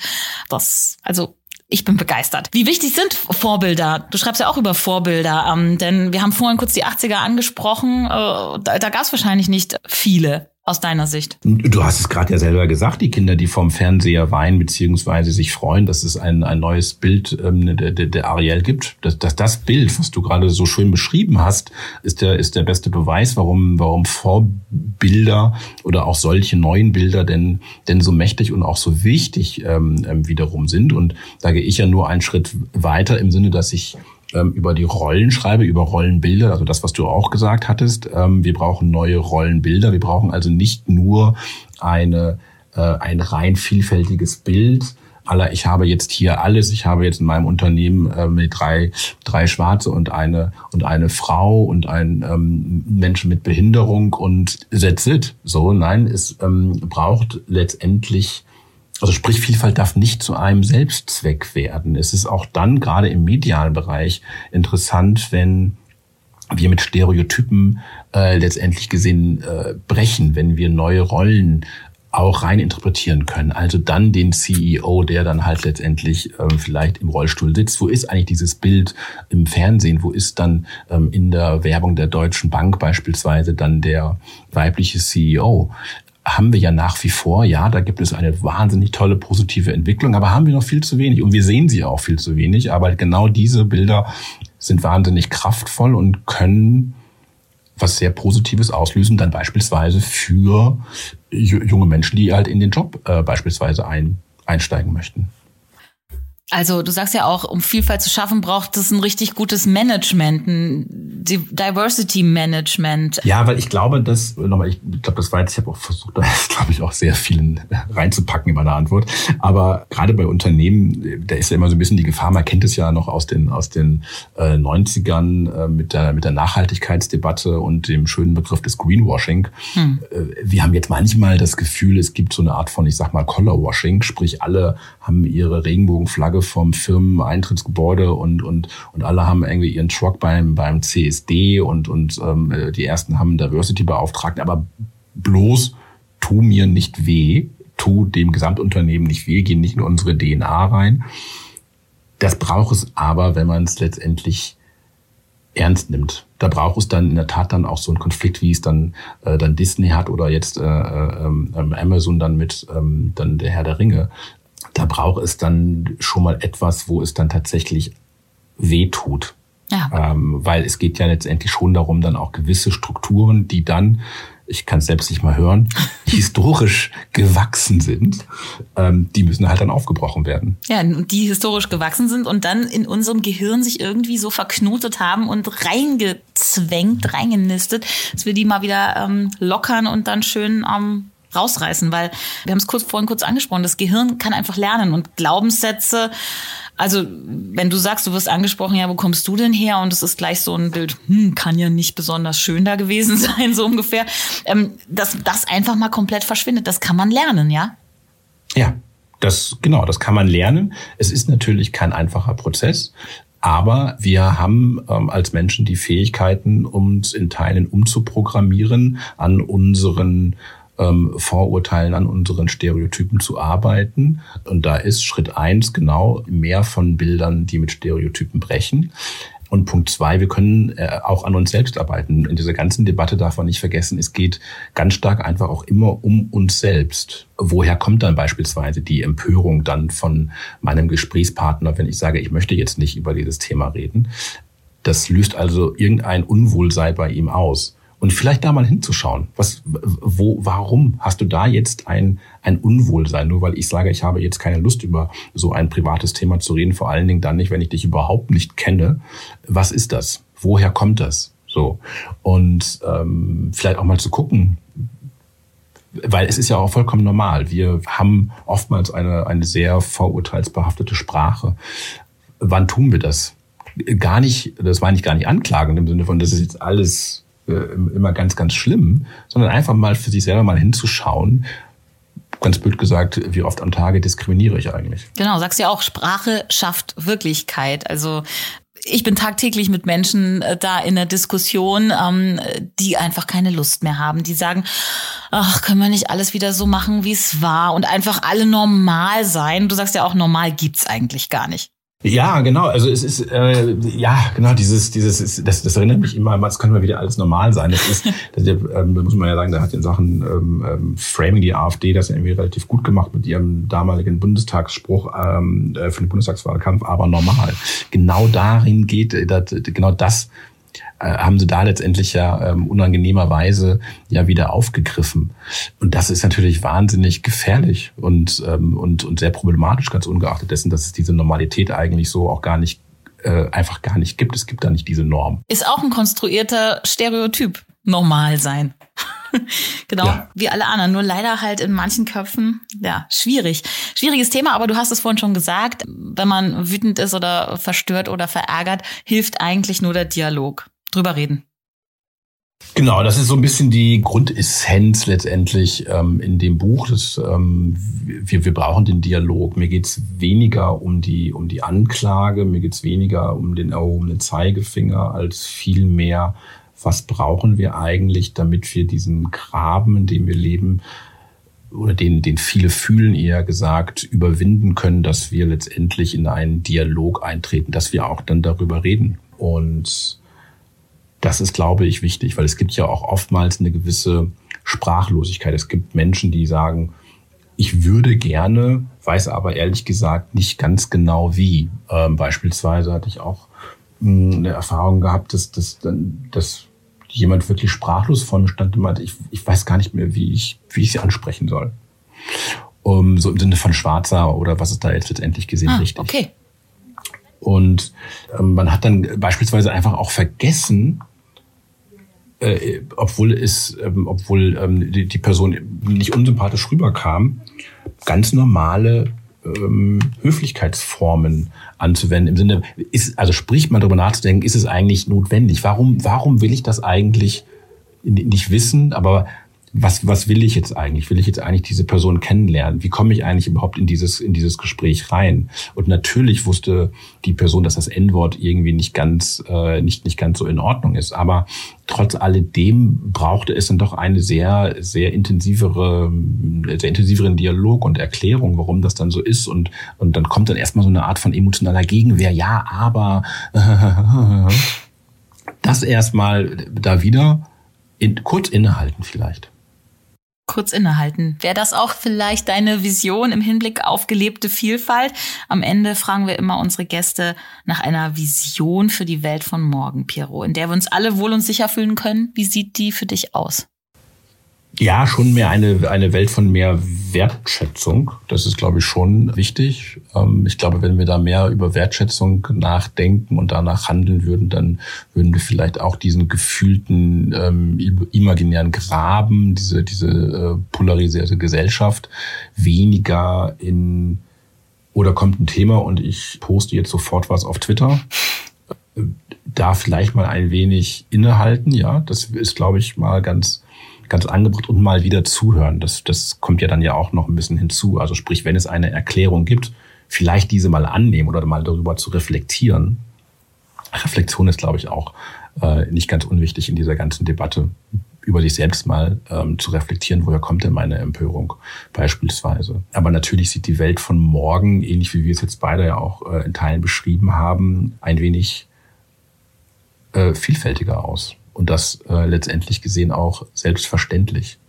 das, also ich bin begeistert. Wie wichtig sind Vorbilder? Du schreibst ja auch über Vorbilder, ähm, denn wir haben vorhin kurz die 80er angesprochen. Äh, da da gab es wahrscheinlich nicht viele aus deiner Sicht? Du hast es gerade ja selber gesagt, die Kinder, die vom Fernseher weinen beziehungsweise sich freuen, dass es ein, ein neues Bild ähm, der, der Ariel gibt. Dass, dass das Bild, was du gerade so schön beschrieben hast, ist der, ist der beste Beweis, warum, warum Vorbilder oder auch solche neuen Bilder denn, denn so mächtig und auch so wichtig ähm, ähm wiederum sind. Und da gehe ich ja nur einen Schritt weiter im Sinne, dass ich ähm, über die Rollen schreibe, über Rollenbilder, also das, was du auch gesagt hattest. Ähm, wir brauchen neue Rollenbilder. Wir brauchen also nicht nur eine, äh, ein rein vielfältiges Bild, aller, ich habe jetzt hier alles, ich habe jetzt in meinem Unternehmen äh, mit drei, drei Schwarze und eine und eine Frau und ein ähm, Menschen mit Behinderung und that's it. So, nein, es ähm, braucht letztendlich also sprich, Vielfalt darf nicht zu einem Selbstzweck werden. Es ist auch dann gerade im medialen Bereich interessant, wenn wir mit Stereotypen äh, letztendlich gesehen äh, brechen, wenn wir neue Rollen auch rein interpretieren können. Also dann den CEO, der dann halt letztendlich ähm, vielleicht im Rollstuhl sitzt. Wo ist eigentlich dieses Bild im Fernsehen? Wo ist dann ähm, in der Werbung der Deutschen Bank beispielsweise dann der weibliche CEO? Haben wir ja nach wie vor, ja, da gibt es eine wahnsinnig tolle positive Entwicklung, aber haben wir noch viel zu wenig und wir sehen sie auch viel zu wenig. Aber genau diese Bilder sind wahnsinnig kraftvoll und können was sehr Positives auslösen, dann beispielsweise für junge Menschen, die halt in den Job äh, beispielsweise ein, einsteigen möchten. Also du sagst ja auch, um Vielfalt zu schaffen, braucht es ein richtig gutes Management, ein Diversity Management. Ja, weil ich glaube, dass, nochmal, ich glaube, das war jetzt, ich habe auch versucht, da ist, glaube ich, auch sehr viel reinzupacken in meiner Antwort. Aber gerade bei Unternehmen, da ist ja immer so ein bisschen die Gefahr, man kennt es ja noch aus den, aus den äh, 90ern äh, mit, der, mit der Nachhaltigkeitsdebatte und dem schönen Begriff des Greenwashing. Hm. Äh, wir haben jetzt manchmal das Gefühl, es gibt so eine Art von, ich sag mal, Colorwashing, sprich alle haben ihre Regenbogenflagge Flagge vom Firmeneintrittsgebäude und, und, und alle haben irgendwie ihren Truck beim, beim CSD und, und ähm, die ersten haben Diversity-Beauftragten, aber bloß tu mir nicht weh, tu dem Gesamtunternehmen nicht weh, gehen nicht in unsere DNA rein. Das braucht es aber, wenn man es letztendlich ernst nimmt. Da braucht es dann in der Tat dann auch so einen Konflikt, wie es dann äh, dann Disney hat oder jetzt äh, äh, ähm, Amazon dann mit ähm, dann der Herr der Ringe da braucht es dann schon mal etwas, wo es dann tatsächlich weh tut. Ja. Ähm, weil es geht ja letztendlich schon darum, dann auch gewisse Strukturen, die dann, ich kann es selbst nicht mal hören, historisch gewachsen sind, ähm, die müssen halt dann aufgebrochen werden. Ja, die historisch gewachsen sind und dann in unserem Gehirn sich irgendwie so verknotet haben und reingezwängt, reingenistet, dass wir die mal wieder ähm, lockern und dann schön ähm, rausreißen, weil wir haben es kurz vorhin kurz angesprochen, das Gehirn kann einfach lernen und Glaubenssätze, also wenn du sagst, du wirst angesprochen, ja, wo kommst du denn her? Und es ist gleich so ein Bild, hm, kann ja nicht besonders schön da gewesen sein, so ungefähr. Ähm, dass das einfach mal komplett verschwindet, das kann man lernen, ja? Ja, Das, genau, das kann man lernen. Es ist natürlich kein einfacher Prozess. Aber wir haben ähm, als Menschen die Fähigkeiten, uns in Teilen umzuprogrammieren, an unseren ähm, Vorurteilen, an unseren Stereotypen zu arbeiten. Und da ist Schritt eins genau mehr von Bildern, die mit Stereotypen brechen. Und Punkt zwei, wir können äh, auch an uns selbst arbeiten. In dieser ganzen Debatte darf man nicht vergessen, es geht ganz stark einfach auch immer um uns selbst. Woher kommt dann beispielsweise die Empörung dann von meinem Gesprächspartner, wenn ich sage, ich möchte jetzt nicht über dieses Thema reden? Das löst also irgendein Unwohlsein bei ihm aus und vielleicht da mal hinzuschauen. Was, wo, warum hast du da jetzt ein, ein Unwohlsein? Nur weil ich sage, ich habe jetzt keine Lust über so ein privates Thema zu reden, vor allen Dingen dann nicht, wenn ich dich überhaupt nicht kenne. Was ist das? Woher kommt das? So. Und ähm, vielleicht auch mal zu gucken, weil es ist ja auch vollkommen normal. Wir haben oftmals eine, eine sehr vorurteilsbehaftete Sprache. Wann tun wir das? Gar nicht, das meine ich gar nicht anklagend im Sinne von, das ist jetzt alles immer ganz, ganz schlimm, sondern einfach mal für sich selber mal hinzuschauen, ganz blöd gesagt, wie oft am Tage diskriminiere ich eigentlich? Genau, sagst ja auch, Sprache schafft Wirklichkeit. Also ich bin tagtäglich mit Menschen äh, da in der Diskussion, ähm, die einfach keine Lust mehr haben. Die sagen, ach, können wir nicht alles wieder so machen, wie es war und einfach alle normal sein. Du sagst ja auch, normal gibt's eigentlich gar nicht. Ja, genau. Also es ist äh, ja genau dieses dieses ist, das, das erinnert mich immer. Es kann mal wieder alles normal sein. Das ist das, ähm, muss man ja sagen, da hat in Sachen ähm, ähm, Framing die AfD das irgendwie relativ gut gemacht mit ihrem damaligen Bundestagsspruch ähm, äh, für den Bundestagswahlkampf. Aber normal. Genau darin geht äh, das, genau das haben sie da letztendlich ja ähm, unangenehmerweise ja wieder aufgegriffen. Und das ist natürlich wahnsinnig gefährlich und, ähm, und, und sehr problematisch, ganz ungeachtet dessen, dass es diese Normalität eigentlich so auch gar nicht äh, einfach gar nicht gibt. Es gibt da nicht diese Norm. Ist auch ein konstruierter Stereotyp. Normal sein. genau, ja. wie alle anderen. Nur leider halt in manchen Köpfen, ja, schwierig. Schwieriges Thema, aber du hast es vorhin schon gesagt, wenn man wütend ist oder verstört oder verärgert, hilft eigentlich nur der Dialog drüber reden. Genau, das ist so ein bisschen die Grundessenz letztendlich ähm, in dem Buch. Das, ähm, wir, wir brauchen den Dialog. Mir geht's weniger um die, um die Anklage, mir geht's weniger um den erhobenen Zeigefinger, als vielmehr, was brauchen wir eigentlich, damit wir diesen Graben, in dem wir leben, oder den, den viele fühlen, eher gesagt, überwinden können, dass wir letztendlich in einen Dialog eintreten, dass wir auch dann darüber reden. Und das ist, glaube ich, wichtig, weil es gibt ja auch oftmals eine gewisse Sprachlosigkeit. Es gibt Menschen, die sagen, ich würde gerne, weiß aber ehrlich gesagt nicht ganz genau wie. Ähm, beispielsweise hatte ich auch mh, hm, eine Erfahrung gehabt, dass, dass, dass jemand wirklich sprachlos vor mir stand und meinte, ich, ich weiß gar nicht mehr, wie ich, wie ich sie ansprechen soll. Um, so im Sinne von Schwarzer oder was ist da jetzt letztendlich gesehen ah, richtig. Okay. Und ähm, man hat dann beispielsweise einfach auch vergessen, äh, obwohl es, ähm, obwohl ähm, die, die Person nicht unsympathisch rüberkam, ganz normale ähm, Höflichkeitsformen anzuwenden. Im Sinne, ist, also spricht man darüber nachzudenken, ist es eigentlich notwendig? Warum, warum will ich das eigentlich nicht wissen? Aber was, was will ich jetzt eigentlich? Will ich jetzt eigentlich diese Person kennenlernen? Wie komme ich eigentlich überhaupt in dieses, in dieses Gespräch rein? Und natürlich wusste die Person, dass das N-Wort irgendwie nicht ganz, äh, nicht, nicht ganz so in Ordnung ist. Aber trotz alledem brauchte es dann doch eine sehr, sehr intensivere, sehr intensiveren Dialog und Erklärung, warum das dann so ist. Und, und dann kommt dann erstmal so eine Art von emotionaler Gegenwehr. Ja, aber, das erstmal da wieder in, kurz innehalten vielleicht kurz innehalten. Wäre das auch vielleicht deine Vision im Hinblick auf gelebte Vielfalt? Am Ende fragen wir immer unsere Gäste nach einer Vision für die Welt von morgen, Piero, in der wir uns alle wohl und sicher fühlen können. Wie sieht die für dich aus? Ja, schon mehr eine, eine Welt von mehr Wertschätzung. Das ist, glaube ich, schon wichtig. Ähm, ich glaube, wenn wir da mehr über Wertschätzung nachdenken und danach handeln würden, dann würden wir vielleicht auch diesen gefühlten ähm, imaginären Graben, diese, diese äh, polarisierte Gesellschaft weniger in oder kommt ein Thema und ich poste jetzt sofort was auf Twitter. Da vielleicht mal ein wenig innehalten, ja, das ist, glaube ich, mal ganz ganz angebracht und mal wieder zuhören. Das, das kommt ja dann ja auch noch ein bisschen hinzu. Also sprich, wenn es eine Erklärung gibt, vielleicht diese mal annehmen oder mal darüber zu reflektieren. Reflexion ist, glaube ich, auch äh, nicht ganz unwichtig in dieser ganzen Debatte über sich selbst mal ähm, zu reflektieren, woher kommt denn meine Empörung beispielsweise. Aber natürlich sieht die Welt von morgen, ähnlich wie wir es jetzt beide ja auch äh, in Teilen beschrieben haben, ein wenig äh, vielfältiger aus. Und das äh, letztendlich gesehen auch selbstverständlich.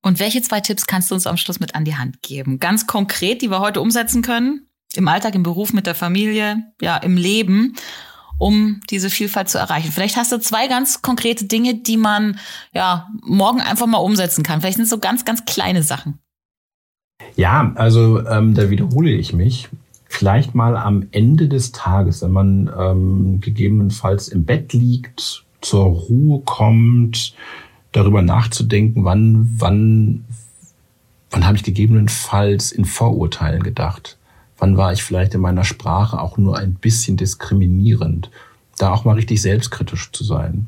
Und welche zwei Tipps kannst du uns am Schluss mit an die Hand geben? Ganz konkret, die wir heute umsetzen können? Im Alltag, im Beruf, mit der Familie, ja, im Leben um diese Vielfalt zu erreichen. Vielleicht hast du zwei ganz konkrete Dinge, die man ja morgen einfach mal umsetzen kann. Vielleicht sind es so ganz, ganz kleine Sachen. Ja, also ähm, da wiederhole ich mich. Vielleicht mal am Ende des Tages, wenn man ähm, gegebenenfalls im Bett liegt, zur Ruhe kommt, darüber nachzudenken, wann, wann, wann habe ich gegebenenfalls in Vorurteilen gedacht? Wann war ich vielleicht in meiner Sprache auch nur ein bisschen diskriminierend? Da auch mal richtig selbstkritisch zu sein.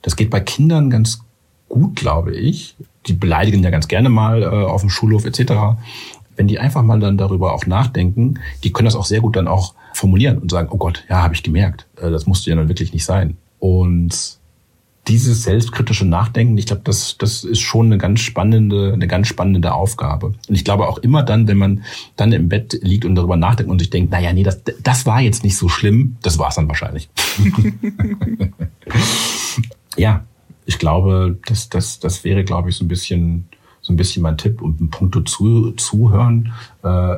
Das geht bei Kindern ganz gut, glaube ich. Die beleidigen ja ganz gerne mal äh, auf dem Schulhof etc. Wenn die einfach mal dann darüber auch nachdenken, die können das auch sehr gut dann auch formulieren und sagen, oh Gott, ja, habe ich gemerkt. Äh, das musste ja dann wirklich nicht sein. Und dieses selbstkritische Nachdenken, ich glaube, das, das ist schon eine ganz spannende, eine ganz spannende Aufgabe. Und ich glaube auch immer dann, wenn man dann im Bett liegt und darüber nachdenkt und sich denkt, naja, nee, das, das war jetzt nicht so schlimm, das war es dann wahrscheinlich. ja, ich glaube, das, das, das wäre, glaube ich, so ein bisschen, so ein bisschen mein Tipp und ein Punkt zu, zuhören. Äh,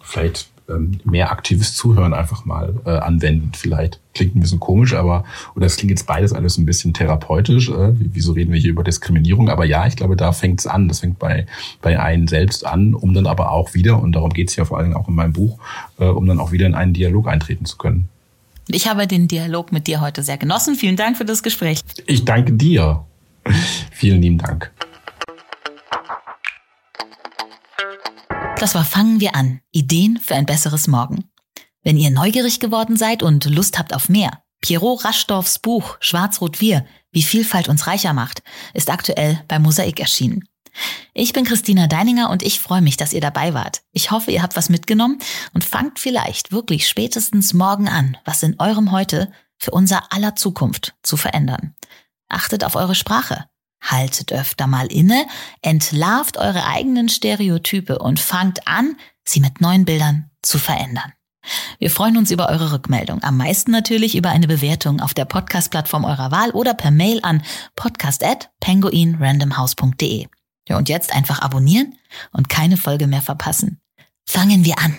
vielleicht ähm, mehr aktives Zuhören einfach mal äh, anwenden. Vielleicht klingt ein bisschen komisch, aber oder es klingt jetzt beides alles ein bisschen therapeutisch. Äh, wieso reden wir hier über Diskriminierung? Aber ja, ich glaube, da fängt es an. Das fängt bei bei einem selbst an, um dann aber auch wieder und darum geht es ja vor allen Dingen auch in meinem Buch, äh, um dann auch wieder in einen Dialog eintreten zu können. Ich habe den Dialog mit dir heute sehr genossen. Vielen Dank für das Gespräch. Ich danke dir. Vielen lieben Dank. Das war Fangen wir an. Ideen für ein besseres Morgen. Wenn ihr neugierig geworden seid und Lust habt auf mehr, Pierrot Raschdorfs Buch Schwarz-Rot-Wir, wie Vielfalt uns reicher macht, ist aktuell bei Mosaik erschienen. Ich bin Christina Deininger und ich freue mich, dass ihr dabei wart. Ich hoffe, ihr habt was mitgenommen und fangt vielleicht wirklich spätestens morgen an, was in eurem Heute für unser aller Zukunft zu verändern. Achtet auf eure Sprache. Haltet öfter mal inne, entlarvt eure eigenen Stereotype und fangt an, sie mit neuen Bildern zu verändern. Wir freuen uns über eure Rückmeldung. Am meisten natürlich über eine Bewertung auf der Podcast-Plattform eurer Wahl oder per Mail an podcast@penguinrandomhouse.de. Ja, und jetzt einfach abonnieren und keine Folge mehr verpassen. Fangen wir an.